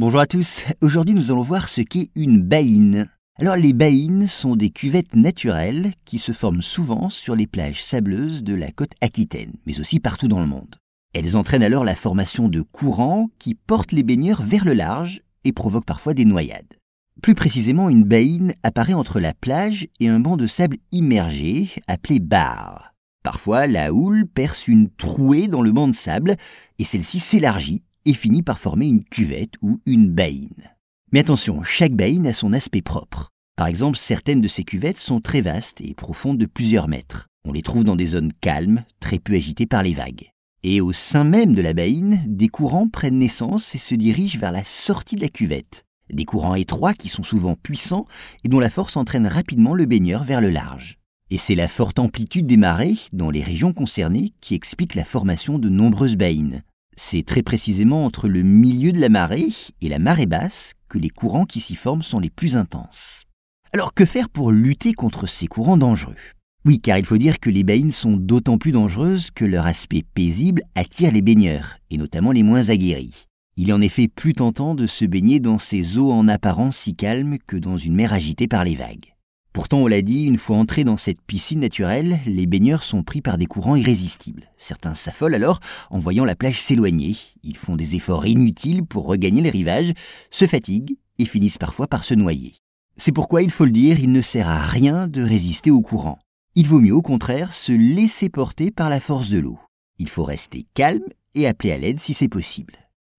Bonjour à tous, aujourd'hui nous allons voir ce qu'est une baïne. Alors les baïnes sont des cuvettes naturelles qui se forment souvent sur les plages sableuses de la côte aquitaine, mais aussi partout dans le monde. Elles entraînent alors la formation de courants qui portent les baigneurs vers le large et provoquent parfois des noyades. Plus précisément, une baïne apparaît entre la plage et un banc de sable immergé appelé bar. Parfois, la houle perce une trouée dans le banc de sable et celle-ci s'élargit et finit par former une cuvette ou une baïne. Mais attention, chaque baïne a son aspect propre. Par exemple, certaines de ces cuvettes sont très vastes et profondes de plusieurs mètres. On les trouve dans des zones calmes, très peu agitées par les vagues. Et au sein même de la baïne, des courants prennent naissance et se dirigent vers la sortie de la cuvette. Des courants étroits qui sont souvent puissants et dont la force entraîne rapidement le baigneur vers le large. Et c'est la forte amplitude des marées dans les régions concernées qui explique la formation de nombreuses baïnes. C'est très précisément entre le milieu de la marée et la marée basse que les courants qui s'y forment sont les plus intenses. Alors que faire pour lutter contre ces courants dangereux? Oui, car il faut dire que les baïnes sont d'autant plus dangereuses que leur aspect paisible attire les baigneurs, et notamment les moins aguerris. Il est en effet plus tentant de se baigner dans ces eaux en apparence si calmes que dans une mer agitée par les vagues. Pourtant, on l'a dit, une fois entrés dans cette piscine naturelle, les baigneurs sont pris par des courants irrésistibles. Certains s'affolent alors en voyant la plage s'éloigner. Ils font des efforts inutiles pour regagner les rivages, se fatiguent et finissent parfois par se noyer. C'est pourquoi, il faut le dire, il ne sert à rien de résister au courant. Il vaut mieux au contraire se laisser porter par la force de l'eau. Il faut rester calme et appeler à l'aide si c'est possible.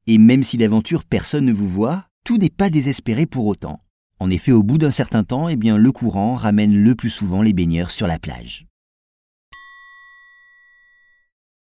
Et même si d'aventure personne ne vous voit, tout n'est pas désespéré pour autant. En effet, au bout d'un certain temps, eh bien, le courant ramène le plus souvent les baigneurs sur la plage.